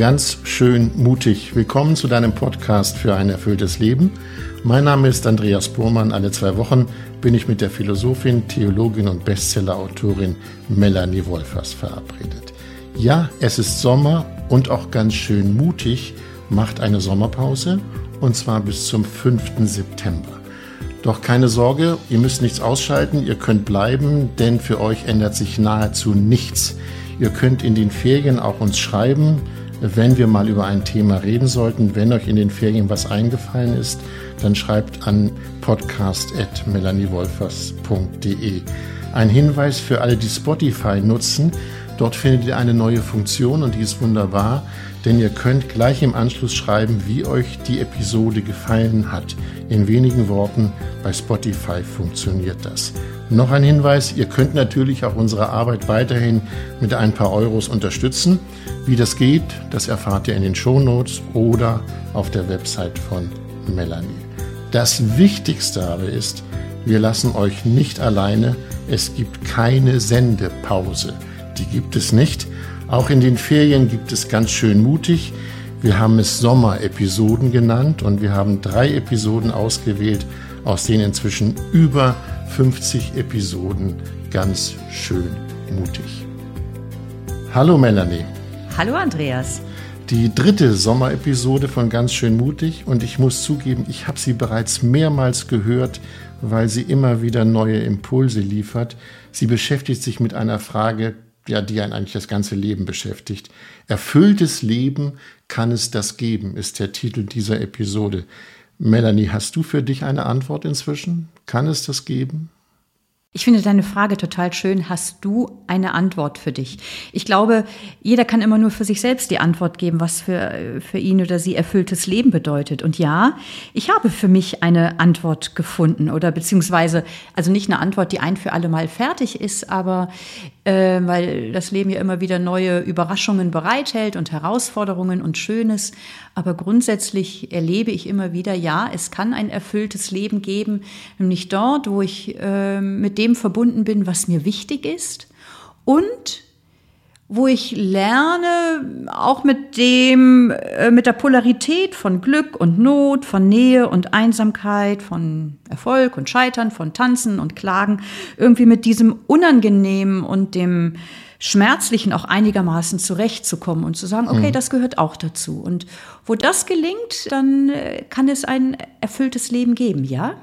ganz schön mutig. Willkommen zu deinem Podcast für ein erfülltes Leben. Mein Name ist Andreas Burmann. Alle zwei Wochen bin ich mit der Philosophin, Theologin und Bestsellerautorin Melanie Wolfers verabredet. Ja, es ist Sommer und auch ganz schön mutig macht eine Sommerpause und zwar bis zum 5. September. Doch keine Sorge, ihr müsst nichts ausschalten, ihr könnt bleiben, denn für euch ändert sich nahezu nichts. Ihr könnt in den Ferien auch uns schreiben, wenn wir mal über ein Thema reden sollten. Wenn euch in den Ferien was eingefallen ist, dann schreibt an podcast.melaniewolfers.de. Ein Hinweis für alle, die Spotify nutzen. Dort findet ihr eine neue Funktion und die ist wunderbar, denn ihr könnt gleich im Anschluss schreiben, wie euch die Episode gefallen hat. In wenigen Worten, bei Spotify funktioniert das. Noch ein Hinweis, ihr könnt natürlich auch unsere Arbeit weiterhin mit ein paar Euros unterstützen. Wie das geht, das erfahrt ihr in den Shownotes oder auf der Website von Melanie. Das Wichtigste aber ist, wir lassen euch nicht alleine. Es gibt keine Sendepause. Die gibt es nicht. Auch in den Ferien gibt es ganz schön mutig. Wir haben es Sommer-Episoden genannt und wir haben drei Episoden ausgewählt, aus denen inzwischen über 50 Episoden ganz schön mutig. Hallo Melanie. Hallo Andreas. Die dritte Sommerepisode von Ganz schön mutig und ich muss zugeben, ich habe sie bereits mehrmals gehört, weil sie immer wieder neue Impulse liefert. Sie beschäftigt sich mit einer Frage, ja, die einen eigentlich das ganze Leben beschäftigt. Erfülltes Leben kann es das geben, ist der Titel dieser Episode. Melanie, hast du für dich eine Antwort inzwischen? Kann es das geben? Ich finde deine Frage total schön. Hast du eine Antwort für dich? Ich glaube, jeder kann immer nur für sich selbst die Antwort geben, was für, für ihn oder sie erfülltes Leben bedeutet. Und ja, ich habe für mich eine Antwort gefunden oder beziehungsweise, also nicht eine Antwort, die ein für alle Mal fertig ist, aber äh, weil das Leben ja immer wieder neue Überraschungen bereithält und Herausforderungen und Schönes. Aber grundsätzlich erlebe ich immer wieder, ja, es kann ein erfülltes Leben geben, nämlich dort, wo ich äh, mit dem verbunden bin, was mir wichtig ist und wo ich lerne, auch mit dem, äh, mit der Polarität von Glück und Not, von Nähe und Einsamkeit, von Erfolg und Scheitern, von Tanzen und Klagen, irgendwie mit diesem Unangenehmen und dem Schmerzlichen auch einigermaßen zurechtzukommen und zu sagen, okay, mhm. das gehört auch dazu. Und wo das gelingt, dann äh, kann es ein erfülltes Leben geben, ja?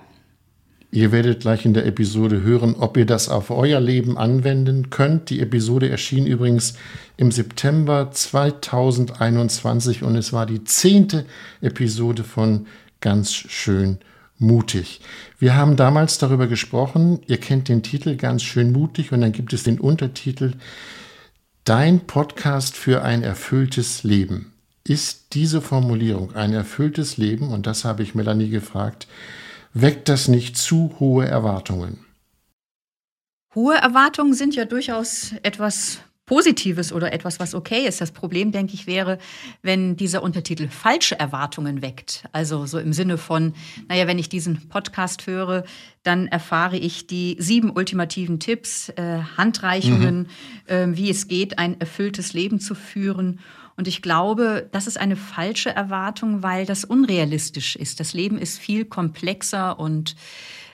Ihr werdet gleich in der Episode hören, ob ihr das auf euer Leben anwenden könnt. Die Episode erschien übrigens im September 2021 und es war die zehnte Episode von Ganz schön mutig. Wir haben damals darüber gesprochen, ihr kennt den Titel Ganz schön mutig und dann gibt es den Untertitel Dein Podcast für ein erfülltes Leben. Ist diese Formulierung ein erfülltes Leben, und das habe ich Melanie gefragt, weckt das nicht zu hohe Erwartungen? Hohe Erwartungen sind ja durchaus etwas Positives oder etwas, was okay ist. Das Problem, denke ich, wäre, wenn dieser Untertitel falsche Erwartungen weckt. Also so im Sinne von, naja, wenn ich diesen Podcast höre, dann erfahre ich die sieben ultimativen Tipps, äh, Handreichungen, mhm. äh, wie es geht, ein erfülltes Leben zu führen. Und ich glaube, das ist eine falsche Erwartung, weil das unrealistisch ist. Das Leben ist viel komplexer und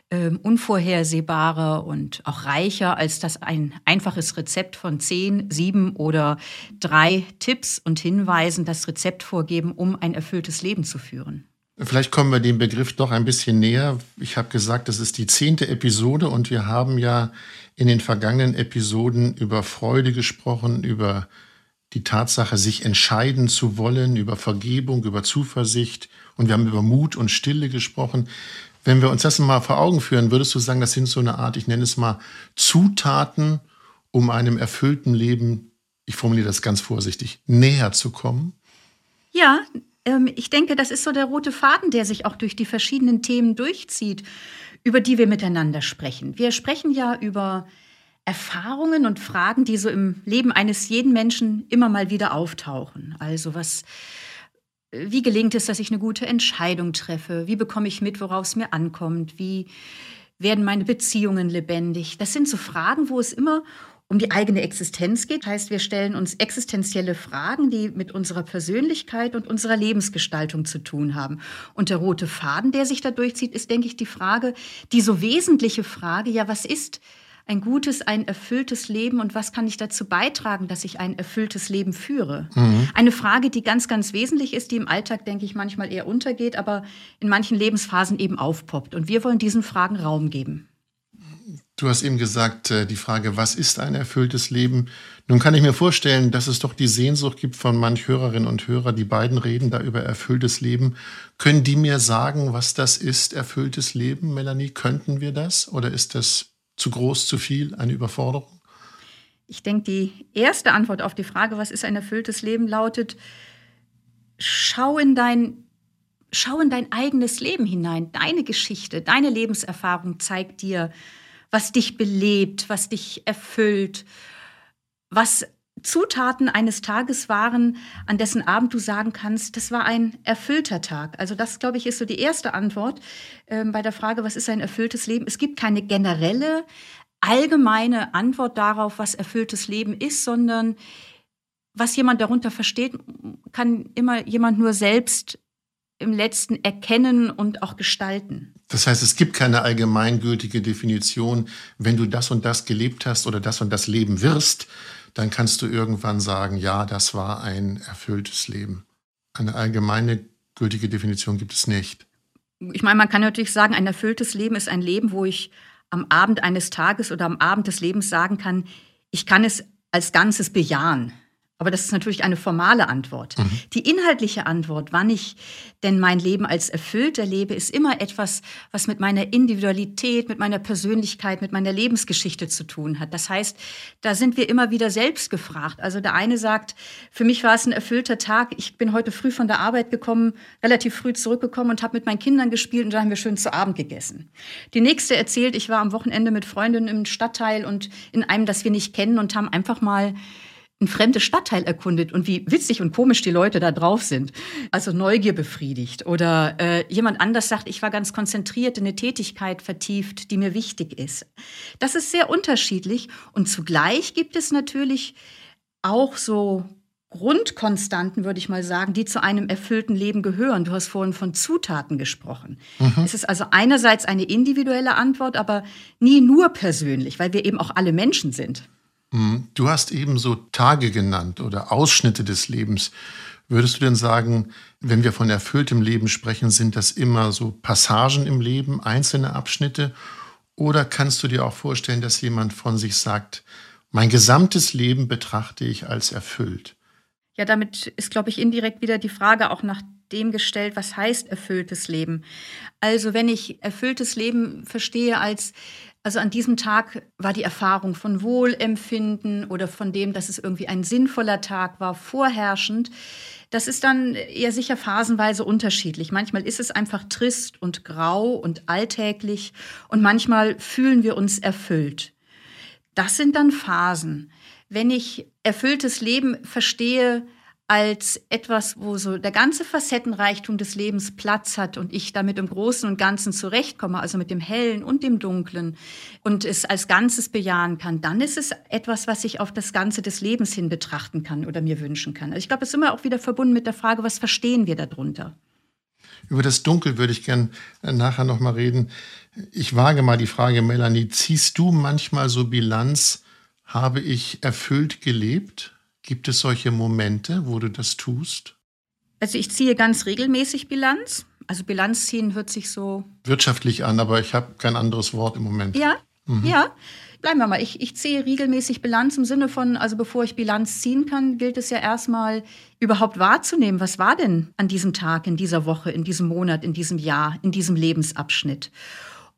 äh, unvorhersehbarer und auch reicher, als dass ein einfaches Rezept von zehn, sieben oder drei Tipps und Hinweisen das Rezept vorgeben, um ein erfülltes Leben zu führen. Vielleicht kommen wir dem Begriff doch ein bisschen näher. Ich habe gesagt, das ist die zehnte Episode und wir haben ja in den vergangenen Episoden über Freude gesprochen, über die Tatsache, sich entscheiden zu wollen, über Vergebung, über Zuversicht und wir haben über Mut und Stille gesprochen. Wenn wir uns das mal vor Augen führen, würdest du sagen, das sind so eine Art, ich nenne es mal, Zutaten, um einem erfüllten Leben, ich formuliere das ganz vorsichtig, näher zu kommen? Ja, ähm, ich denke, das ist so der rote Faden, der sich auch durch die verschiedenen Themen durchzieht, über die wir miteinander sprechen. Wir sprechen ja über Erfahrungen und Fragen, die so im Leben eines jeden Menschen immer mal wieder auftauchen. Also was, wie gelingt es, dass ich eine gute Entscheidung treffe? Wie bekomme ich mit, worauf es mir ankommt? Wie werden meine Beziehungen lebendig? Das sind so Fragen, wo es immer um die eigene Existenz geht. Das heißt, wir stellen uns existenzielle Fragen, die mit unserer Persönlichkeit und unserer Lebensgestaltung zu tun haben. Und der rote Faden, der sich da durchzieht, ist, denke ich, die Frage, die so wesentliche Frage, ja, was ist ein gutes, ein erfülltes Leben und was kann ich dazu beitragen, dass ich ein erfülltes Leben führe? Mhm. Eine Frage, die ganz, ganz wesentlich ist, die im Alltag, denke ich, manchmal eher untergeht, aber in manchen Lebensphasen eben aufpoppt. Und wir wollen diesen Fragen Raum geben. Du hast eben gesagt, äh, die Frage, was ist ein erfülltes Leben? Nun kann ich mir vorstellen, dass es doch die Sehnsucht gibt von manch Hörerinnen und Hörer, die beiden reden da über erfülltes Leben. Können die mir sagen, was das ist, erfülltes Leben, Melanie? Könnten wir das? Oder ist das zu groß, zu viel, eine Überforderung? Ich denke, die erste Antwort auf die Frage, was ist ein erfülltes Leben, lautet, schau in dein, schau in dein eigenes Leben hinein. Deine Geschichte, deine Lebenserfahrung zeigt dir, was dich belebt, was dich erfüllt, was Zutaten eines Tages waren, an dessen Abend du sagen kannst, das war ein erfüllter Tag. Also das, glaube ich, ist so die erste Antwort äh, bei der Frage, was ist ein erfülltes Leben? Es gibt keine generelle, allgemeine Antwort darauf, was erfülltes Leben ist, sondern was jemand darunter versteht, kann immer jemand nur selbst im letzten erkennen und auch gestalten. Das heißt, es gibt keine allgemeingültige Definition, wenn du das und das gelebt hast oder das und das leben wirst, dann kannst du irgendwann sagen, ja, das war ein erfülltes Leben. Eine allgemeine gültige Definition gibt es nicht. Ich meine, man kann natürlich sagen, ein erfülltes Leben ist ein Leben, wo ich am Abend eines Tages oder am Abend des Lebens sagen kann, ich kann es als Ganzes bejahen. Aber das ist natürlich eine formale Antwort. Mhm. Die inhaltliche Antwort, wann ich denn mein Leben als erfüllt erlebe, ist immer etwas, was mit meiner Individualität, mit meiner Persönlichkeit, mit meiner Lebensgeschichte zu tun hat. Das heißt, da sind wir immer wieder selbst gefragt. Also der eine sagt, für mich war es ein erfüllter Tag. Ich bin heute früh von der Arbeit gekommen, relativ früh zurückgekommen und habe mit meinen Kindern gespielt und da haben wir schön zu Abend gegessen. Die nächste erzählt, ich war am Wochenende mit Freundinnen im Stadtteil und in einem, das wir nicht kennen und haben einfach mal ein fremdes Stadtteil erkundet und wie witzig und komisch die Leute da drauf sind. Also Neugier befriedigt. Oder äh, jemand anders sagt, ich war ganz konzentriert in eine Tätigkeit vertieft, die mir wichtig ist. Das ist sehr unterschiedlich. Und zugleich gibt es natürlich auch so Grundkonstanten, würde ich mal sagen, die zu einem erfüllten Leben gehören. Du hast vorhin von Zutaten gesprochen. Mhm. Es ist also einerseits eine individuelle Antwort, aber nie nur persönlich, weil wir eben auch alle Menschen sind. Mhm. Du hast eben so Tage genannt oder Ausschnitte des Lebens. Würdest du denn sagen, wenn wir von erfülltem Leben sprechen, sind das immer so Passagen im Leben, einzelne Abschnitte? Oder kannst du dir auch vorstellen, dass jemand von sich sagt, mein gesamtes Leben betrachte ich als erfüllt? Ja, damit ist, glaube ich, indirekt wieder die Frage auch nach dem gestellt, was heißt erfülltes Leben. Also wenn ich erfülltes Leben verstehe als also an diesem Tag war die Erfahrung von Wohlempfinden oder von dem, dass es irgendwie ein sinnvoller Tag war, vorherrschend. Das ist dann eher sicher phasenweise unterschiedlich. Manchmal ist es einfach trist und grau und alltäglich und manchmal fühlen wir uns erfüllt. Das sind dann Phasen. Wenn ich erfülltes Leben verstehe als etwas, wo so der ganze Facettenreichtum des Lebens Platz hat und ich damit im Großen und Ganzen zurechtkomme, also mit dem Hellen und dem Dunklen und es als Ganzes bejahen kann, dann ist es etwas, was ich auf das Ganze des Lebens hin betrachten kann oder mir wünschen kann. Also ich glaube, es ist immer auch wieder verbunden mit der Frage, was verstehen wir darunter? Über das Dunkel würde ich gern äh, nachher noch mal reden. Ich wage mal die Frage, Melanie, ziehst du manchmal so Bilanz, habe ich erfüllt gelebt? Gibt es solche Momente, wo du das tust? Also ich ziehe ganz regelmäßig Bilanz. Also Bilanz ziehen hört sich so wirtschaftlich an, aber ich habe kein anderes Wort im Moment. Ja, mhm. ja. Bleiben wir mal. Ich, ich ziehe regelmäßig Bilanz im Sinne von, also bevor ich Bilanz ziehen kann, gilt es ja erstmal überhaupt wahrzunehmen, was war denn an diesem Tag, in dieser Woche, in diesem Monat, in diesem Jahr, in diesem Lebensabschnitt.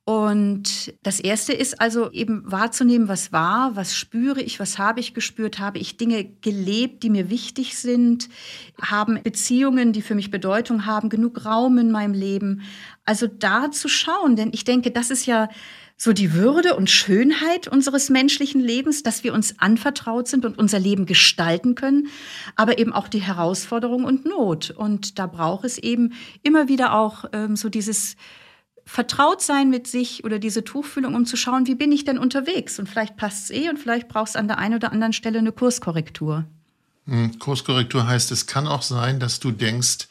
Und das erste ist also eben wahrzunehmen, was war, was spüre ich, was habe ich gespürt, habe ich Dinge gelebt, die mir wichtig sind, haben Beziehungen, die für mich Bedeutung haben, genug Raum in meinem Leben. Also da zu schauen, denn ich denke, das ist ja so die Würde und Schönheit unseres menschlichen Lebens, dass wir uns anvertraut sind und unser Leben gestalten können, aber eben auch die Herausforderung und Not. Und da braucht es eben immer wieder auch ähm, so dieses vertraut sein mit sich oder diese Tuchfühlung, um zu schauen, wie bin ich denn unterwegs? Und vielleicht passt es eh und vielleicht brauchst du an der einen oder anderen Stelle eine Kurskorrektur. Hm, Kurskorrektur heißt, es kann auch sein, dass du denkst,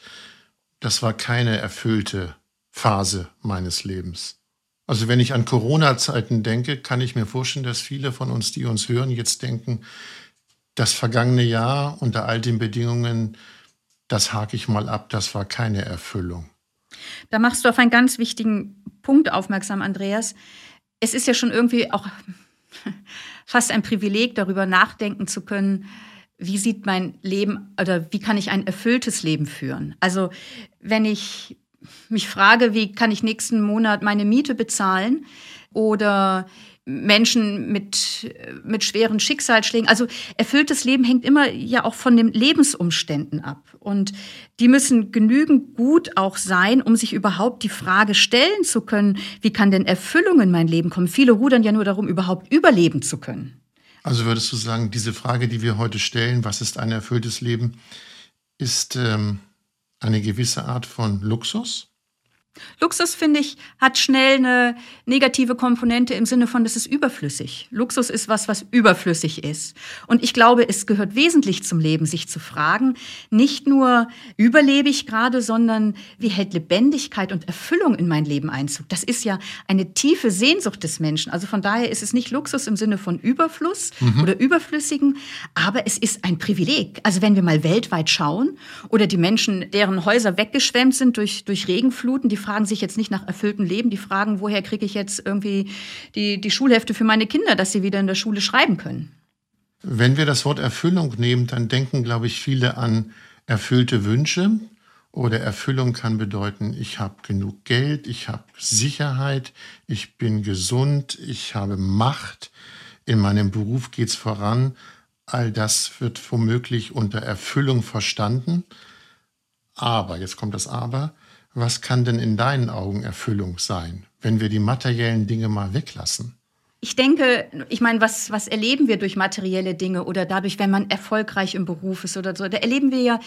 das war keine erfüllte Phase meines Lebens. Also wenn ich an Corona-Zeiten denke, kann ich mir vorstellen, dass viele von uns, die uns hören, jetzt denken, das vergangene Jahr unter all den Bedingungen, das hake ich mal ab, das war keine Erfüllung. Da machst du auf einen ganz wichtigen Punkt aufmerksam, Andreas. Es ist ja schon irgendwie auch fast ein Privileg, darüber nachdenken zu können, wie sieht mein Leben oder wie kann ich ein erfülltes Leben führen? Also wenn ich mich frage, wie kann ich nächsten Monat meine Miete bezahlen oder Menschen mit, mit schweren Schicksalsschlägen. Also erfülltes Leben hängt immer ja auch von den Lebensumständen ab. Und die müssen genügend gut auch sein, um sich überhaupt die Frage stellen zu können, wie kann denn Erfüllung in mein Leben kommen? Viele rudern ja nur darum, überhaupt überleben zu können. Also würdest du sagen, diese Frage, die wir heute stellen, was ist ein erfülltes Leben, ist ähm, eine gewisse Art von Luxus? Luxus, finde ich, hat schnell eine negative Komponente im Sinne von, das ist überflüssig. Luxus ist was, was überflüssig ist. Und ich glaube, es gehört wesentlich zum Leben, sich zu fragen, nicht nur überlebe ich gerade, sondern wie hält Lebendigkeit und Erfüllung in mein Leben Einzug? Das ist ja eine tiefe Sehnsucht des Menschen. Also von daher ist es nicht Luxus im Sinne von Überfluss mhm. oder Überflüssigen, aber es ist ein Privileg. Also wenn wir mal weltweit schauen oder die Menschen, deren Häuser weggeschwemmt sind durch, durch Regenfluten, die fragen sich jetzt nicht nach erfülltem Leben, die fragen, woher kriege ich jetzt irgendwie die, die Schulhefte für meine Kinder, dass sie wieder in der Schule schreiben können. Wenn wir das Wort Erfüllung nehmen, dann denken, glaube ich, viele an erfüllte Wünsche. Oder Erfüllung kann bedeuten, ich habe genug Geld, ich habe Sicherheit, ich bin gesund, ich habe Macht, in meinem Beruf geht es voran. All das wird womöglich unter Erfüllung verstanden. Aber, jetzt kommt das Aber, was kann denn in deinen Augen Erfüllung sein, wenn wir die materiellen Dinge mal weglassen? Ich denke, ich meine, was, was erleben wir durch materielle Dinge oder dadurch, wenn man erfolgreich im Beruf ist oder so? Da erleben wir ja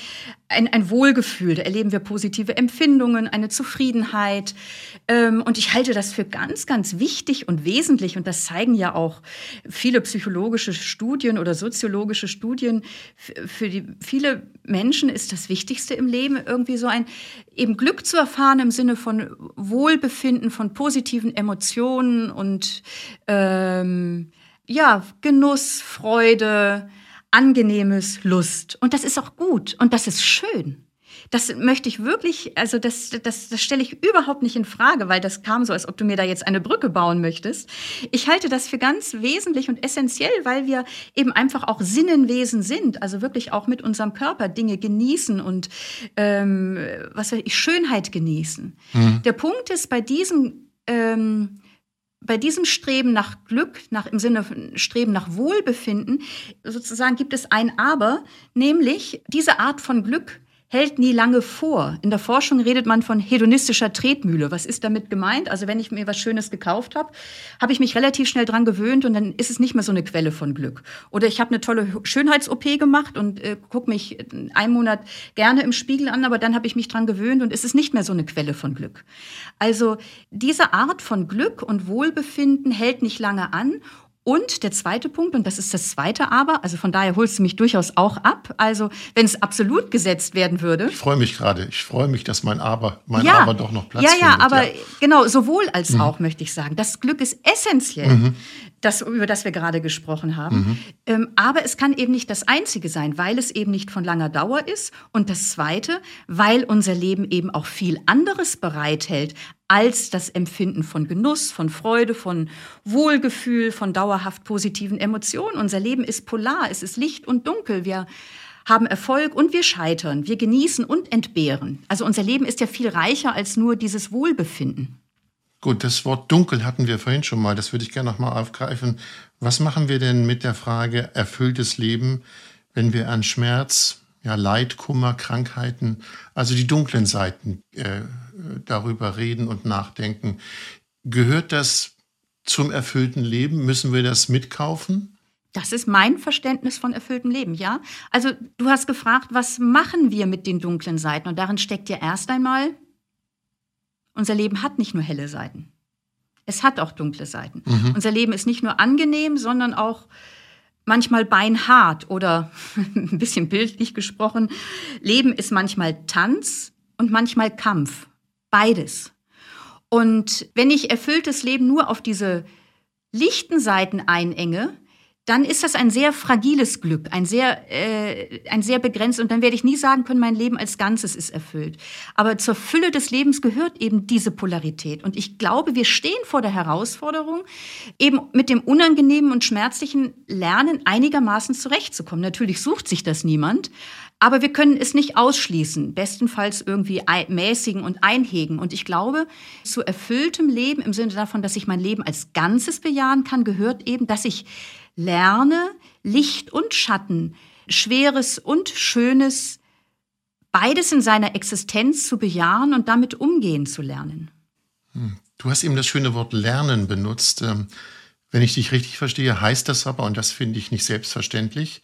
ein, ein Wohlgefühl, da erleben wir positive Empfindungen, eine Zufriedenheit. Ähm, und ich halte das für ganz, ganz wichtig und wesentlich. Und das zeigen ja auch viele psychologische Studien oder soziologische Studien. Für die, viele Menschen ist das Wichtigste im Leben irgendwie so ein eben Glück zu erfahren im Sinne von Wohlbefinden, von positiven Emotionen und ähm, ja, Genuss, Freude, angenehmes Lust. Und das ist auch gut und das ist schön. Das möchte ich wirklich, also das, das, das stelle ich überhaupt nicht in Frage, weil das kam so, als ob du mir da jetzt eine Brücke bauen möchtest. Ich halte das für ganz wesentlich und essentiell, weil wir eben einfach auch Sinnenwesen sind, also wirklich auch mit unserem Körper Dinge genießen und ähm, was weiß ich, Schönheit genießen. Mhm. Der Punkt ist bei diesem ähm, bei diesem Streben nach Glück, nach, im Sinne von Streben nach Wohlbefinden, sozusagen gibt es ein Aber, nämlich diese Art von Glück hält nie lange vor. In der Forschung redet man von hedonistischer Tretmühle. Was ist damit gemeint? Also wenn ich mir was Schönes gekauft habe, habe ich mich relativ schnell dran gewöhnt und dann ist es nicht mehr so eine Quelle von Glück. Oder ich habe eine tolle Schönheits-OP gemacht und äh, gucke mich einen Monat gerne im Spiegel an, aber dann habe ich mich dran gewöhnt und es ist nicht mehr so eine Quelle von Glück. Also diese Art von Glück und Wohlbefinden hält nicht lange an und der zweite Punkt, und das ist das zweite Aber, also von daher holst du mich durchaus auch ab. Also wenn es absolut gesetzt werden würde. Ich freue mich gerade. Ich freue mich, dass mein Aber, mein ja, Aber doch noch Platz ja, ja, findet. Aber ja, aber genau, sowohl als mhm. auch, möchte ich sagen. Das Glück ist essentiell. Mhm das, über das wir gerade gesprochen haben. Mhm. Ähm, aber es kann eben nicht das Einzige sein, weil es eben nicht von langer Dauer ist. Und das Zweite, weil unser Leben eben auch viel anderes bereithält als das Empfinden von Genuss, von Freude, von Wohlgefühl, von dauerhaft positiven Emotionen. Unser Leben ist polar, es ist Licht und Dunkel. Wir haben Erfolg und wir scheitern, wir genießen und entbehren. Also unser Leben ist ja viel reicher als nur dieses Wohlbefinden. Gut, das Wort dunkel hatten wir vorhin schon mal. Das würde ich gerne nochmal aufgreifen. Was machen wir denn mit der Frage erfülltes Leben, wenn wir an Schmerz, ja, Leid, Kummer, Krankheiten, also die dunklen Seiten äh, darüber reden und nachdenken? Gehört das zum erfüllten Leben? Müssen wir das mitkaufen? Das ist mein Verständnis von erfülltem Leben, ja. Also du hast gefragt, was machen wir mit den dunklen Seiten? Und darin steckt ja erst einmal unser Leben hat nicht nur helle Seiten. Es hat auch dunkle Seiten. Mhm. Unser Leben ist nicht nur angenehm, sondern auch manchmal beinhart oder ein bisschen bildlich gesprochen. Leben ist manchmal Tanz und manchmal Kampf. Beides. Und wenn ich erfülltes Leben nur auf diese lichten Seiten einenge, dann ist das ein sehr fragiles Glück, ein sehr, äh, ein sehr begrenzt. Und dann werde ich nie sagen können, mein Leben als Ganzes ist erfüllt. Aber zur Fülle des Lebens gehört eben diese Polarität. Und ich glaube, wir stehen vor der Herausforderung, eben mit dem unangenehmen und schmerzlichen Lernen einigermaßen zurechtzukommen. Natürlich sucht sich das niemand. Aber wir können es nicht ausschließen, bestenfalls irgendwie mäßigen und einhegen. Und ich glaube, zu erfülltem Leben im Sinne davon, dass ich mein Leben als Ganzes bejahen kann, gehört eben, dass ich lerne, Licht und Schatten, Schweres und Schönes, beides in seiner Existenz zu bejahen und damit umgehen zu lernen. Hm. Du hast eben das schöne Wort Lernen benutzt. Ähm, wenn ich dich richtig verstehe, heißt das aber, und das finde ich nicht selbstverständlich,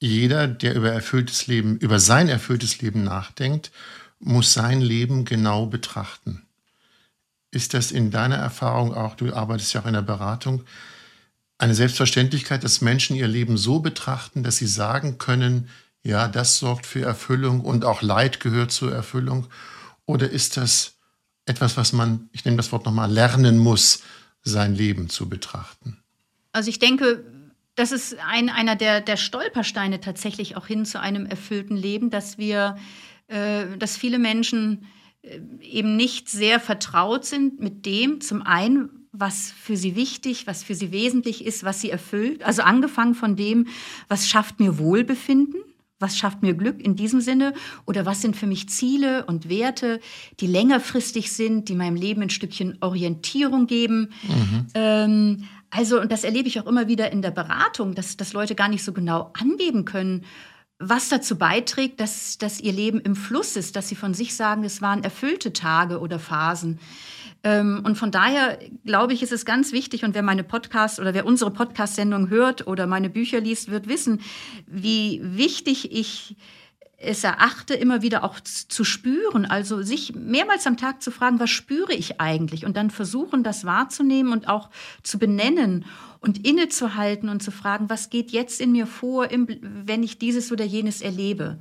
jeder, der über erfülltes Leben, über sein erfülltes Leben nachdenkt, muss sein Leben genau betrachten. Ist das in deiner Erfahrung auch, du arbeitest ja auch in der Beratung, eine Selbstverständlichkeit, dass Menschen ihr Leben so betrachten, dass sie sagen können, ja, das sorgt für Erfüllung und auch Leid gehört zur Erfüllung? Oder ist das etwas, was man, ich nehme das Wort nochmal, lernen muss, sein Leben zu betrachten? Also ich denke, das ist ein, einer der, der Stolpersteine tatsächlich auch hin zu einem erfüllten Leben, dass wir, äh, dass viele Menschen äh, eben nicht sehr vertraut sind mit dem, zum einen, was für sie wichtig, was für sie wesentlich ist, was sie erfüllt. Also angefangen von dem, was schafft mir Wohlbefinden, was schafft mir Glück in diesem Sinne oder was sind für mich Ziele und Werte, die längerfristig sind, die meinem Leben ein Stückchen Orientierung geben. Mhm. Ähm, also, und das erlebe ich auch immer wieder in der Beratung, dass, dass Leute gar nicht so genau angeben können, was dazu beiträgt, dass, dass ihr Leben im Fluss ist, dass sie von sich sagen, es waren erfüllte Tage oder Phasen. Ähm, und von daher glaube ich, ist es ganz wichtig, und wer meine Podcast oder wer unsere Podcast-Sendung hört oder meine Bücher liest, wird wissen, wie wichtig ich es erachte, immer wieder auch zu spüren, also sich mehrmals am Tag zu fragen, was spüre ich eigentlich? Und dann versuchen, das wahrzunehmen und auch zu benennen und innezuhalten und zu fragen, was geht jetzt in mir vor, wenn ich dieses oder jenes erlebe?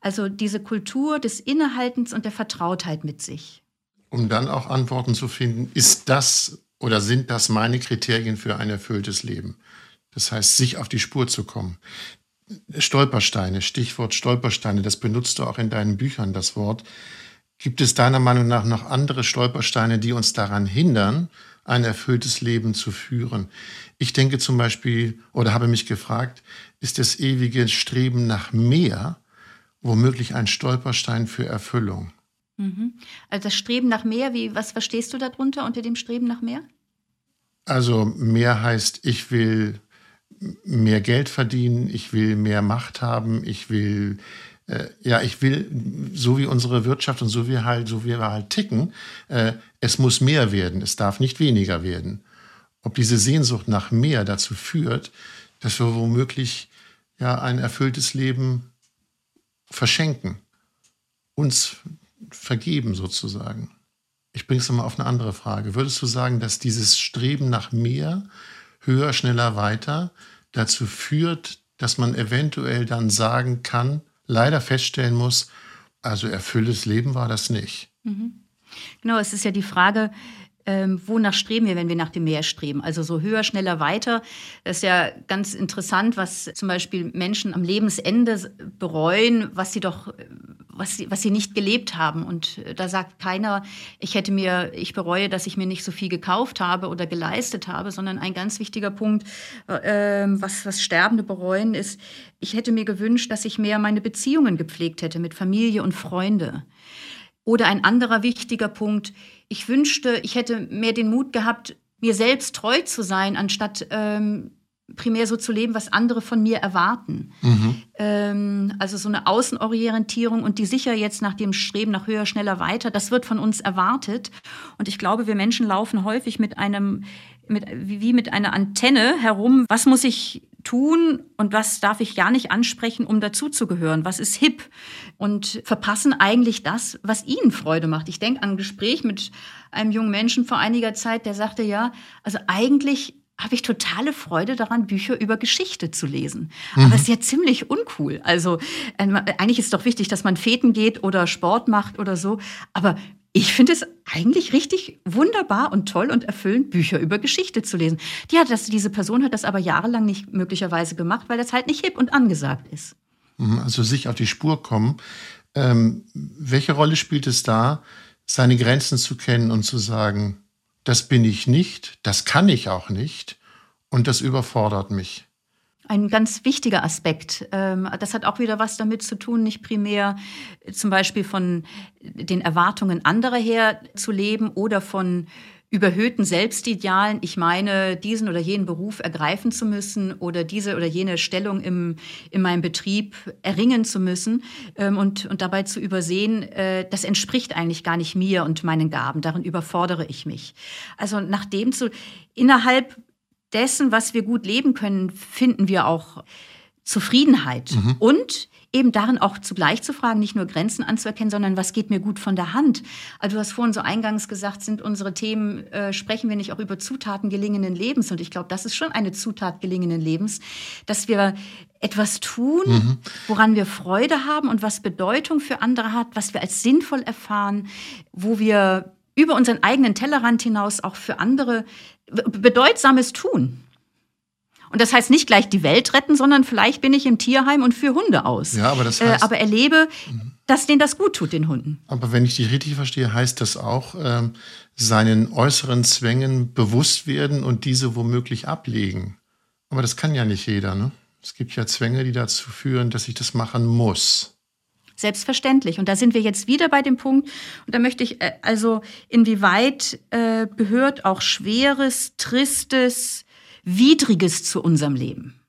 Also diese Kultur des Innehaltens und der Vertrautheit mit sich um dann auch Antworten zu finden, ist das oder sind das meine Kriterien für ein erfülltes Leben? Das heißt, sich auf die Spur zu kommen. Stolpersteine, Stichwort Stolpersteine, das benutzt du auch in deinen Büchern, das Wort. Gibt es deiner Meinung nach noch andere Stolpersteine, die uns daran hindern, ein erfülltes Leben zu führen? Ich denke zum Beispiel oder habe mich gefragt, ist das ewige Streben nach mehr womöglich ein Stolperstein für Erfüllung? Mhm. Also das Streben nach mehr, wie, was verstehst du darunter unter dem Streben nach mehr? Also mehr heißt, ich will mehr Geld verdienen, ich will mehr Macht haben, ich will äh, ja, ich will, so wie unsere Wirtschaft und so wie halt, so wie wir halt ticken, äh, es muss mehr werden, es darf nicht weniger werden. Ob diese Sehnsucht nach mehr dazu führt, dass wir womöglich ja ein erfülltes Leben verschenken, uns vergeben sozusagen. Ich bringe es mal auf eine andere Frage. Würdest du sagen, dass dieses Streben nach mehr, höher, schneller, weiter dazu führt, dass man eventuell dann sagen kann, leider feststellen muss, also erfülltes Leben war das nicht? Mhm. Genau, es ist ja die Frage, ähm, wonach streben wir, wenn wir nach dem Meer streben? Also so höher, schneller, weiter. Das ist ja ganz interessant, was zum Beispiel Menschen am Lebensende bereuen, was sie doch, was sie, was sie nicht gelebt haben. Und da sagt keiner, ich hätte mir, ich bereue, dass ich mir nicht so viel gekauft habe oder geleistet habe, sondern ein ganz wichtiger Punkt, äh, was, was Sterbende bereuen, ist, ich hätte mir gewünscht, dass ich mehr meine Beziehungen gepflegt hätte mit Familie und Freunde. Oder ein anderer wichtiger Punkt, ich wünschte, ich hätte mehr den Mut gehabt, mir selbst treu zu sein, anstatt ähm, primär so zu leben, was andere von mir erwarten. Mhm. Ähm, also so eine Außenorientierung und die sicher jetzt nach dem Streben nach höher, schneller, weiter, das wird von uns erwartet. Und ich glaube, wir Menschen laufen häufig mit einem, mit, wie mit einer Antenne herum. Was muss ich tun und was darf ich gar nicht ansprechen, um dazuzugehören? Was ist hip? Und verpassen eigentlich das, was ihnen Freude macht. Ich denke an ein Gespräch mit einem jungen Menschen vor einiger Zeit, der sagte, ja, also eigentlich habe ich totale Freude daran, Bücher über Geschichte zu lesen. Mhm. Aber es ist ja ziemlich uncool. Also äh, eigentlich ist es doch wichtig, dass man Feten geht oder Sport macht oder so. Aber ich finde es eigentlich richtig wunderbar und toll und erfüllend, Bücher über Geschichte zu lesen. Die hat diese Person hat das aber jahrelang nicht möglicherweise gemacht, weil das halt nicht hip und angesagt ist. Mhm, also sich auf die Spur kommen. Ähm, welche Rolle spielt es da, seine Grenzen zu kennen und zu sagen, das bin ich nicht, das kann ich auch nicht und das überfordert mich? Ein ganz wichtiger Aspekt. Ähm, das hat auch wieder was damit zu tun, nicht primär zum Beispiel von den Erwartungen anderer her zu leben oder von überhöhten Selbstidealen, ich meine, diesen oder jenen Beruf ergreifen zu müssen oder diese oder jene Stellung im, in meinem Betrieb erringen zu müssen ähm, und, und dabei zu übersehen, äh, das entspricht eigentlich gar nicht mir und meinen Gaben, darin überfordere ich mich. Also nach dem zu, innerhalb dessen, was wir gut leben können, finden wir auch Zufriedenheit. Mhm. Und eben darin auch zugleich zu fragen, nicht nur Grenzen anzuerkennen, sondern was geht mir gut von der Hand. Also du hast vorhin so eingangs gesagt, sind unsere Themen, äh, sprechen wir nicht auch über Zutaten gelingenden Lebens? Und ich glaube, das ist schon eine Zutat gelingenden Lebens, dass wir etwas tun, mhm. woran wir Freude haben und was Bedeutung für andere hat, was wir als sinnvoll erfahren, wo wir über unseren eigenen Tellerrand hinaus auch für andere bedeutsames tun. Und das heißt nicht gleich die Welt retten, sondern vielleicht bin ich im Tierheim und führe Hunde aus. Ja, aber das heißt, äh, aber erlebe, dass denen das gut tut, den Hunden. Aber wenn ich dich richtig verstehe, heißt das auch, ähm, seinen äußeren Zwängen bewusst werden und diese womöglich ablegen. Aber das kann ja nicht jeder, ne? Es gibt ja Zwänge, die dazu führen, dass ich das machen muss. Selbstverständlich. Und da sind wir jetzt wieder bei dem Punkt. Und da möchte ich äh, also, inwieweit äh, gehört auch Schweres, Tristes, Widriges zu unserem Leben?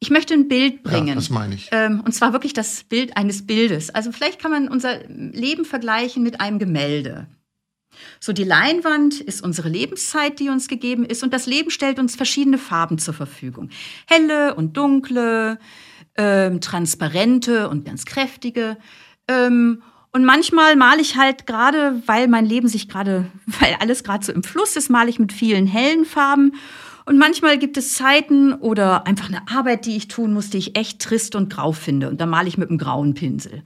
Ich möchte ein Bild bringen. Ja, das meine ich. Ähm, und zwar wirklich das Bild eines Bildes. Also vielleicht kann man unser Leben vergleichen mit einem Gemälde. So, die Leinwand ist unsere Lebenszeit, die uns gegeben ist, und das Leben stellt uns verschiedene Farben zur Verfügung. Helle und dunkle, ähm, transparente und ganz kräftige. Ähm, und manchmal male ich halt gerade, weil mein Leben sich gerade, weil alles gerade so im Fluss ist, male ich mit vielen hellen Farben. Und manchmal gibt es Zeiten oder einfach eine Arbeit, die ich tun muss, die ich echt trist und grau finde. Und da male ich mit einem grauen Pinsel.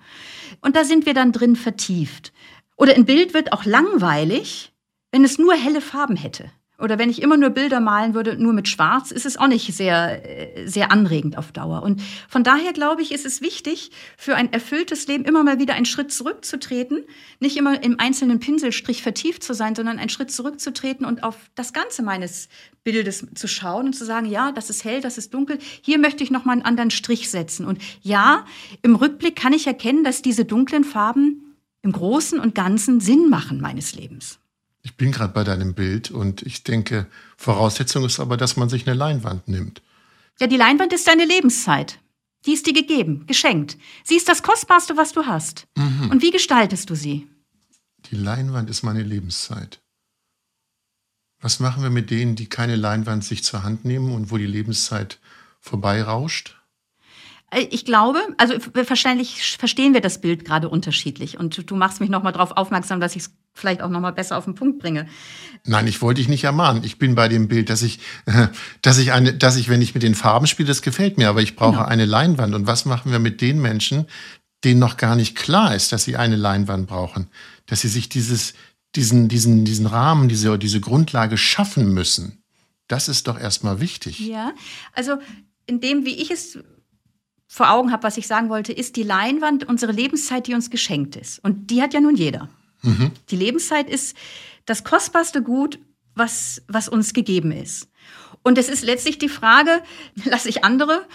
Und da sind wir dann drin vertieft. Oder ein Bild wird auch langweilig, wenn es nur helle Farben hätte. Oder wenn ich immer nur Bilder malen würde, nur mit Schwarz, ist es auch nicht sehr, äh, sehr anregend auf Dauer. Und von daher glaube ich, ist es wichtig, für ein erfülltes Leben immer mal wieder einen Schritt zurückzutreten, nicht immer im einzelnen Pinselstrich vertieft zu sein, sondern einen Schritt zurückzutreten und auf das Ganze meines Bildes zu schauen und zu sagen, ja, das ist hell, das ist dunkel. Hier möchte ich noch mal einen anderen Strich setzen. Und ja, im Rückblick kann ich erkennen, dass diese dunklen Farben im Großen und Ganzen Sinn machen meines Lebens. Ich bin gerade bei deinem Bild und ich denke, Voraussetzung ist aber, dass man sich eine Leinwand nimmt. Ja, die Leinwand ist deine Lebenszeit. Die ist dir gegeben, geschenkt. Sie ist das Kostbarste, was du hast. Mhm. Und wie gestaltest du sie? Die Leinwand ist meine Lebenszeit. Was machen wir mit denen, die keine Leinwand sich zur Hand nehmen und wo die Lebenszeit vorbeirauscht? Äh, ich glaube, also wahrscheinlich verstehen wir das Bild gerade unterschiedlich. Und du machst mich nochmal darauf aufmerksam, dass ich es vielleicht auch nochmal besser auf den Punkt bringe. Nein, ich wollte dich nicht ermahnen. Ich bin bei dem Bild, dass ich, dass ich eine, dass ich, wenn ich mit den Farben spiele, das gefällt mir, aber ich brauche genau. eine Leinwand. Und was machen wir mit den Menschen, denen noch gar nicht klar ist, dass sie eine Leinwand brauchen? Dass sie sich dieses, diesen, diesen, diesen Rahmen, diese, diese Grundlage schaffen müssen. Das ist doch erstmal wichtig. Ja, also in dem, wie ich es vor Augen habe, was ich sagen wollte, ist die Leinwand unsere Lebenszeit, die uns geschenkt ist. Und die hat ja nun jeder. Mhm. Die Lebenszeit ist das kostbarste Gut, was, was uns gegeben ist. Und es ist letztlich die Frage, lasse ich andere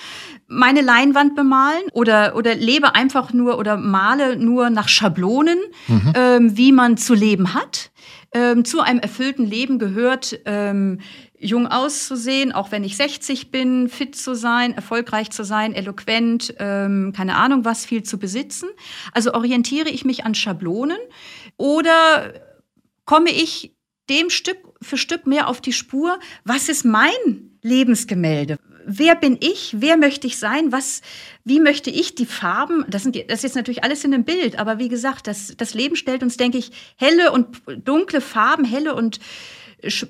meine Leinwand bemalen oder, oder lebe einfach nur oder male nur nach Schablonen, mhm. ähm, wie man zu leben hat. Ähm, zu einem erfüllten Leben gehört, ähm, jung auszusehen, auch wenn ich 60 bin, fit zu sein, erfolgreich zu sein, eloquent, ähm, keine Ahnung was, viel zu besitzen. Also orientiere ich mich an Schablonen oder komme ich dem Stück für Stück mehr auf die Spur, was ist mein Lebensgemälde? wer bin ich? Wer möchte ich sein? Was, wie möchte ich die Farben? Das, sind, das ist jetzt natürlich alles in einem Bild, aber wie gesagt, das, das Leben stellt uns, denke ich, helle und dunkle Farben, helle und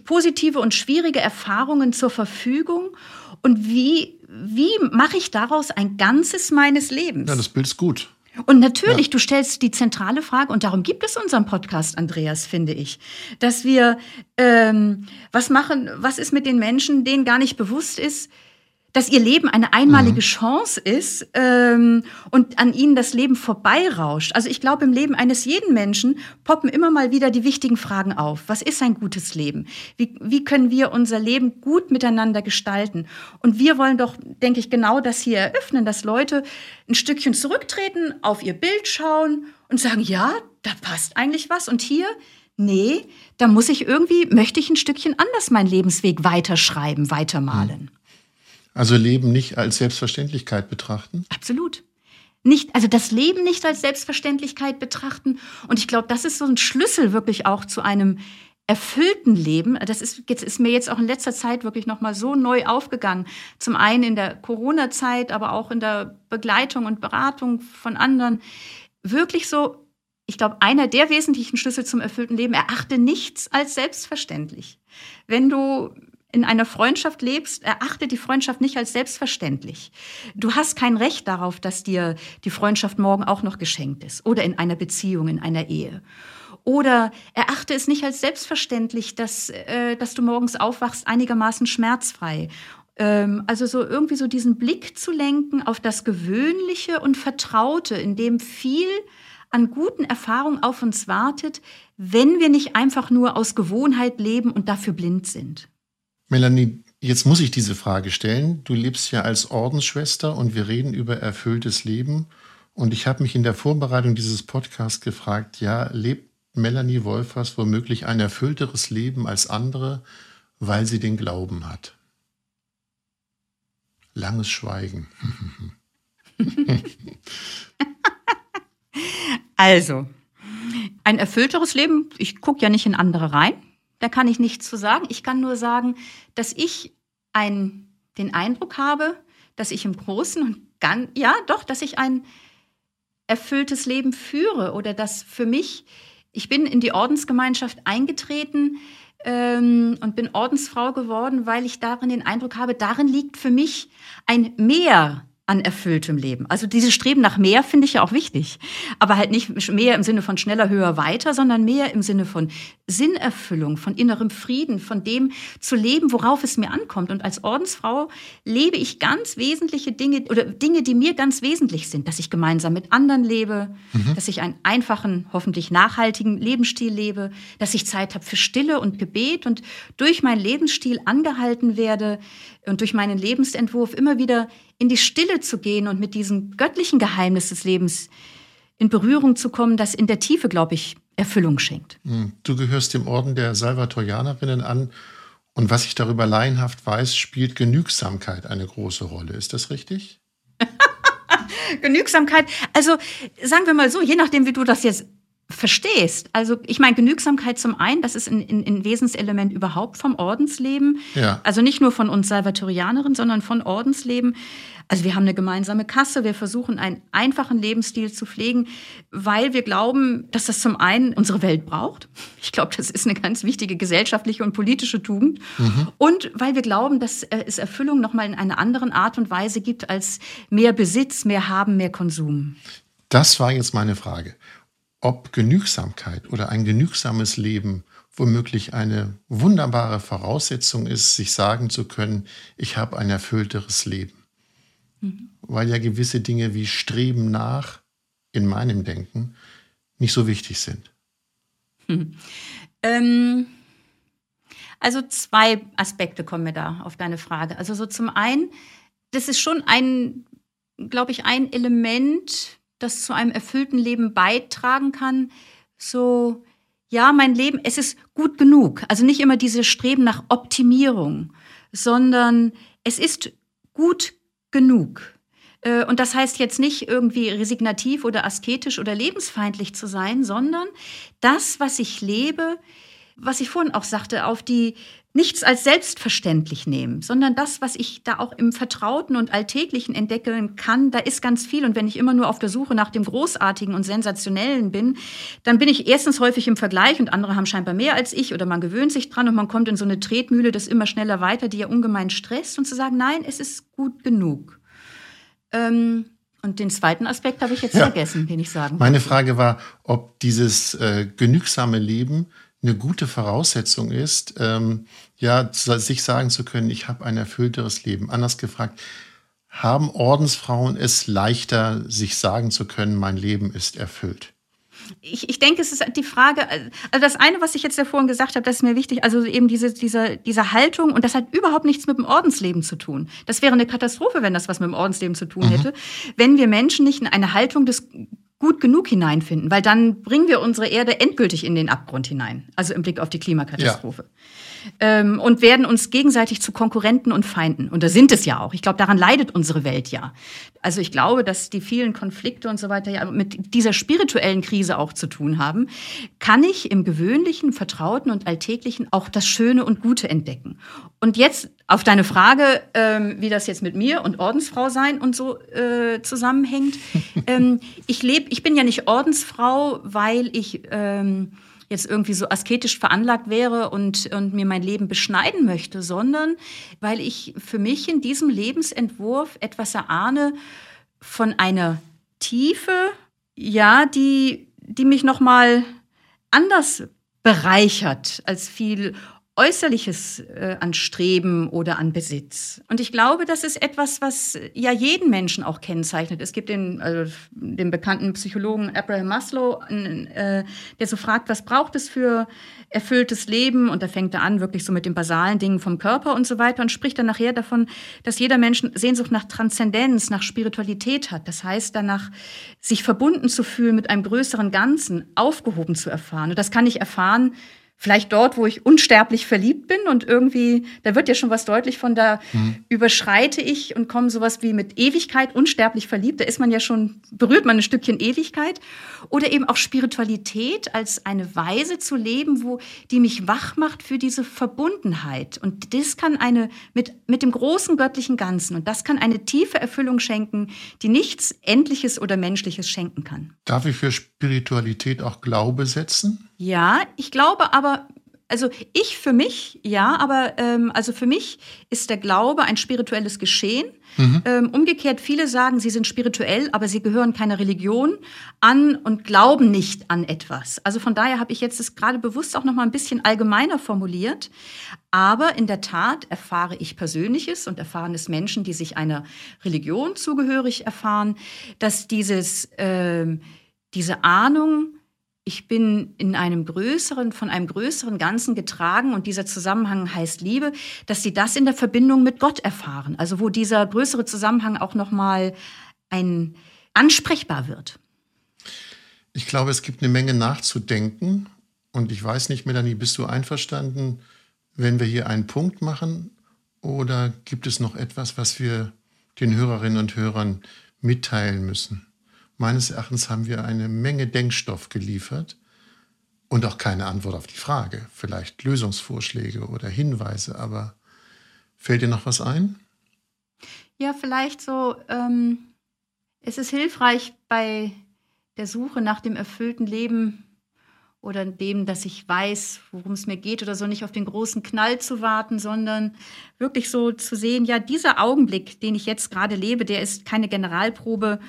positive und schwierige Erfahrungen zur Verfügung. Und wie, wie mache ich daraus ein Ganzes meines Lebens? Ja, das Bild ist gut. Und natürlich, ja. du stellst die zentrale Frage, und darum gibt es unseren Podcast, Andreas, finde ich, dass wir ähm, was machen, was ist mit den Menschen, denen gar nicht bewusst ist, dass ihr Leben eine einmalige mhm. Chance ist ähm, und an ihnen das Leben vorbeirauscht. Also ich glaube, im Leben eines jeden Menschen poppen immer mal wieder die wichtigen Fragen auf. Was ist ein gutes Leben? Wie, wie können wir unser Leben gut miteinander gestalten? Und wir wollen doch, denke ich, genau das hier eröffnen, dass Leute ein Stückchen zurücktreten, auf ihr Bild schauen und sagen, ja, da passt eigentlich was. Und hier, nee, da muss ich irgendwie, möchte ich ein Stückchen anders meinen Lebensweg weiterschreiben, weitermalen. Mhm. Also Leben nicht als Selbstverständlichkeit betrachten? Absolut. Nicht, also das Leben nicht als Selbstverständlichkeit betrachten. Und ich glaube, das ist so ein Schlüssel wirklich auch zu einem erfüllten Leben. Das ist, jetzt, ist mir jetzt auch in letzter Zeit wirklich nochmal so neu aufgegangen. Zum einen in der Corona-Zeit, aber auch in der Begleitung und Beratung von anderen. Wirklich so, ich glaube, einer der wesentlichen Schlüssel zum erfüllten Leben, erachte nichts als selbstverständlich. Wenn du in einer Freundschaft lebst, erachte die Freundschaft nicht als selbstverständlich. Du hast kein Recht darauf, dass dir die Freundschaft morgen auch noch geschenkt ist oder in einer Beziehung, in einer Ehe. Oder erachte es nicht als selbstverständlich, dass, äh, dass du morgens aufwachst einigermaßen schmerzfrei. Ähm, also so irgendwie so diesen Blick zu lenken auf das Gewöhnliche und Vertraute, in dem viel an guten Erfahrungen auf uns wartet, wenn wir nicht einfach nur aus Gewohnheit leben und dafür blind sind. Melanie, jetzt muss ich diese Frage stellen. Du lebst ja als Ordensschwester und wir reden über erfülltes Leben. Und ich habe mich in der Vorbereitung dieses Podcasts gefragt, ja, lebt Melanie Wolfers womöglich ein erfüllteres Leben als andere, weil sie den Glauben hat? Langes Schweigen. also, ein erfüllteres Leben, ich gucke ja nicht in andere rein. Da kann ich nichts zu sagen. Ich kann nur sagen, dass ich ein, den Eindruck habe, dass ich im Großen und Ganzen, ja, doch, dass ich ein erfülltes Leben führe oder dass für mich, ich bin in die Ordensgemeinschaft eingetreten ähm, und bin Ordensfrau geworden, weil ich darin den Eindruck habe, darin liegt für mich ein Mehr an erfülltem Leben. Also dieses Streben nach mehr finde ich ja auch wichtig. Aber halt nicht mehr im Sinne von schneller, höher, weiter, sondern mehr im Sinne von Sinnerfüllung, von innerem Frieden, von dem zu leben, worauf es mir ankommt. Und als Ordensfrau lebe ich ganz wesentliche Dinge oder Dinge, die mir ganz wesentlich sind, dass ich gemeinsam mit anderen lebe, mhm. dass ich einen einfachen, hoffentlich nachhaltigen Lebensstil lebe, dass ich Zeit habe für Stille und Gebet und durch meinen Lebensstil angehalten werde und durch meinen Lebensentwurf immer wieder in die Stille zu gehen und mit diesem göttlichen Geheimnis des Lebens in Berührung zu kommen, das in der Tiefe, glaube ich, Erfüllung schenkt. Hm. Du gehörst dem Orden der Salvatorianerinnen an. Und was ich darüber laienhaft weiß, spielt Genügsamkeit eine große Rolle. Ist das richtig? Genügsamkeit, also sagen wir mal so, je nachdem, wie du das jetzt verstehst. Also ich meine, Genügsamkeit zum einen, das ist ein, ein, ein Wesenselement überhaupt vom Ordensleben. Ja. Also nicht nur von uns Salvatorianerinnen, sondern von Ordensleben. Also wir haben eine gemeinsame Kasse, wir versuchen einen einfachen Lebensstil zu pflegen, weil wir glauben, dass das zum einen unsere Welt braucht. Ich glaube, das ist eine ganz wichtige gesellschaftliche und politische Tugend. Mhm. Und weil wir glauben, dass äh, es Erfüllung nochmal in einer anderen Art und Weise gibt als mehr Besitz, mehr Haben, mehr Konsum. Das war jetzt meine Frage ob Genügsamkeit oder ein genügsames Leben womöglich eine wunderbare Voraussetzung ist, sich sagen zu können, ich habe ein erfüllteres Leben. Mhm. Weil ja gewisse Dinge wie Streben nach in meinem Denken nicht so wichtig sind. Hm. Ähm, also zwei Aspekte kommen mir da auf deine Frage. Also so zum einen, das ist schon ein, glaube ich, ein Element, das zu einem erfüllten Leben beitragen kann, so, ja, mein Leben, es ist gut genug. Also nicht immer diese Streben nach Optimierung, sondern es ist gut genug. Äh, und das heißt jetzt nicht irgendwie resignativ oder asketisch oder lebensfeindlich zu sein, sondern das, was ich lebe, was ich vorhin auch sagte, auf die nichts als selbstverständlich nehmen, sondern das, was ich da auch im Vertrauten und Alltäglichen entdecken kann, da ist ganz viel. Und wenn ich immer nur auf der Suche nach dem Großartigen und Sensationellen bin, dann bin ich erstens häufig im Vergleich und andere haben scheinbar mehr als ich oder man gewöhnt sich dran und man kommt in so eine Tretmühle, das immer schneller weiter, die ja ungemein stresst und zu sagen, nein, es ist gut genug. Ähm, und den zweiten Aspekt habe ich jetzt ja. vergessen, den ich sagen Meine Frage war, ob dieses äh, genügsame Leben eine gute Voraussetzung ist, ähm, ja, sich sagen zu können, ich habe ein erfüllteres Leben. Anders gefragt, haben Ordensfrauen es leichter, sich sagen zu können, mein Leben ist erfüllt? ich, ich denke, es ist die Frage, also das eine, was ich jetzt ja vorhin gesagt habe, das ist mir wichtig, also eben diese, diese, diese Haltung und das hat überhaupt nichts mit dem Ordensleben zu tun. Das wäre eine Katastrophe, wenn das was mit dem Ordensleben zu tun mhm. hätte, wenn wir Menschen nicht in eine Haltung des gut genug hineinfinden, weil dann bringen wir unsere Erde endgültig in den Abgrund hinein, also im Blick auf die Klimakatastrophe. Ja ähm, und werden uns gegenseitig zu Konkurrenten und Feinden. Und da sind es ja auch. Ich glaube, daran leidet unsere Welt ja. Also ich glaube, dass die vielen Konflikte und so weiter ja mit dieser spirituellen Krise auch zu tun haben. Kann ich im gewöhnlichen, vertrauten und alltäglichen auch das Schöne und Gute entdecken? Und jetzt auf deine Frage, ähm, wie das jetzt mit mir und Ordensfrau sein und so äh, zusammenhängt. ähm, ich lebe, ich bin ja nicht Ordensfrau, weil ich ähm, jetzt irgendwie so asketisch veranlagt wäre und, und mir mein Leben beschneiden möchte, sondern weil ich für mich in diesem Lebensentwurf etwas erahne von einer Tiefe, ja, die, die mich nochmal anders bereichert als viel Äußerliches äh, an Streben oder an Besitz. Und ich glaube, das ist etwas, was ja jeden Menschen auch kennzeichnet. Es gibt den, also den bekannten Psychologen Abraham Maslow, äh, der so fragt, was braucht es für erfülltes Leben? Und da fängt er an, wirklich so mit den basalen Dingen vom Körper und so weiter und spricht dann nachher davon, dass jeder Mensch Sehnsucht nach Transzendenz, nach Spiritualität hat. Das heißt, danach sich verbunden zu fühlen mit einem größeren Ganzen, aufgehoben zu erfahren. Und das kann ich erfahren, vielleicht dort, wo ich unsterblich verliebt bin und irgendwie, da wird ja schon was deutlich von, da mhm. überschreite ich und komme sowas wie mit Ewigkeit, unsterblich verliebt, da ist man ja schon, berührt man ein Stückchen Ewigkeit. Oder eben auch Spiritualität als eine Weise zu leben, wo die mich wach macht für diese Verbundenheit. Und das kann eine, mit, mit dem großen göttlichen Ganzen, und das kann eine tiefe Erfüllung schenken, die nichts Endliches oder Menschliches schenken kann. Darf ich für Spiritualität auch Glaube setzen? Ja, ich glaube aber, also ich für mich, ja, aber ähm, also für mich ist der Glaube ein spirituelles Geschehen. Mhm. Ähm, umgekehrt, viele sagen, sie sind spirituell, aber sie gehören keiner Religion an und glauben nicht an etwas. Also von daher habe ich jetzt das gerade bewusst auch noch mal ein bisschen allgemeiner formuliert. Aber in der Tat erfahre ich Persönliches und erfahren es Menschen, die sich einer Religion zugehörig erfahren, dass dieses, äh, diese Ahnung, ich bin in einem größeren, von einem größeren Ganzen getragen und dieser Zusammenhang heißt Liebe, dass sie das in der Verbindung mit Gott erfahren. Also wo dieser größere Zusammenhang auch nochmal ein ansprechbar wird. Ich glaube, es gibt eine Menge nachzudenken. Und ich weiß nicht, Melanie, bist du einverstanden, wenn wir hier einen Punkt machen? Oder gibt es noch etwas, was wir den Hörerinnen und Hörern mitteilen müssen? Meines Erachtens haben wir eine Menge Denkstoff geliefert und auch keine Antwort auf die Frage. Vielleicht Lösungsvorschläge oder Hinweise, aber fällt dir noch was ein? Ja, vielleicht so, ähm, es ist hilfreich bei der Suche nach dem erfüllten Leben oder dem, dass ich weiß, worum es mir geht oder so, nicht auf den großen Knall zu warten, sondern wirklich so zu sehen, ja, dieser Augenblick, den ich jetzt gerade lebe, der ist keine Generalprobe,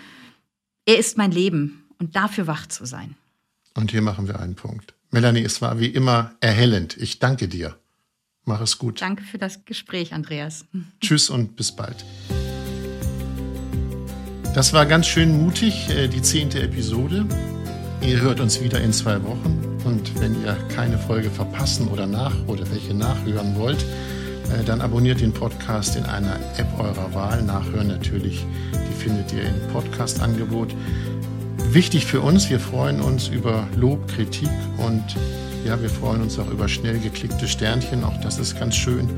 er ist mein Leben und dafür wach zu sein. Und hier machen wir einen Punkt. Melanie, es war wie immer erhellend. Ich danke dir. Mach es gut. Danke für das Gespräch, Andreas. Tschüss und bis bald. Das war ganz schön mutig, äh, die zehnte Episode. Ihr hört uns wieder in zwei Wochen. Und wenn ihr keine Folge verpassen oder nach oder welche nachhören wollt, dann abonniert den Podcast in einer App eurer Wahl. Nachhören natürlich findet ihr im Podcast-Angebot. Wichtig für uns, wir freuen uns über Lob, Kritik und ja, wir freuen uns auch über schnell geklickte Sternchen, auch das ist ganz schön.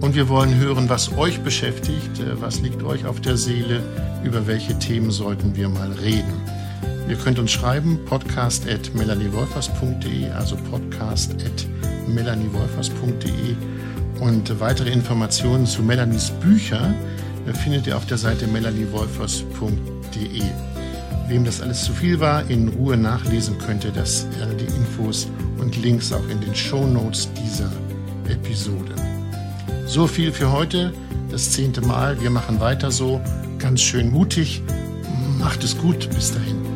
Und wir wollen hören, was euch beschäftigt, äh, was liegt euch auf der Seele, über welche Themen sollten wir mal reden. Ihr könnt uns schreiben, podcast at melaniewolfers.de, also podcast at melaniewolfers.de Und weitere Informationen zu Melanies Bücher äh, findet ihr auf der Seite melaniewolfers.de. Wem das alles zu viel war, in Ruhe nachlesen könnte, das gerne die Infos und Links auch in den Show Notes dieser Episode. So viel für heute, das zehnte Mal. Wir machen weiter so, ganz schön mutig. Macht es gut, bis dahin.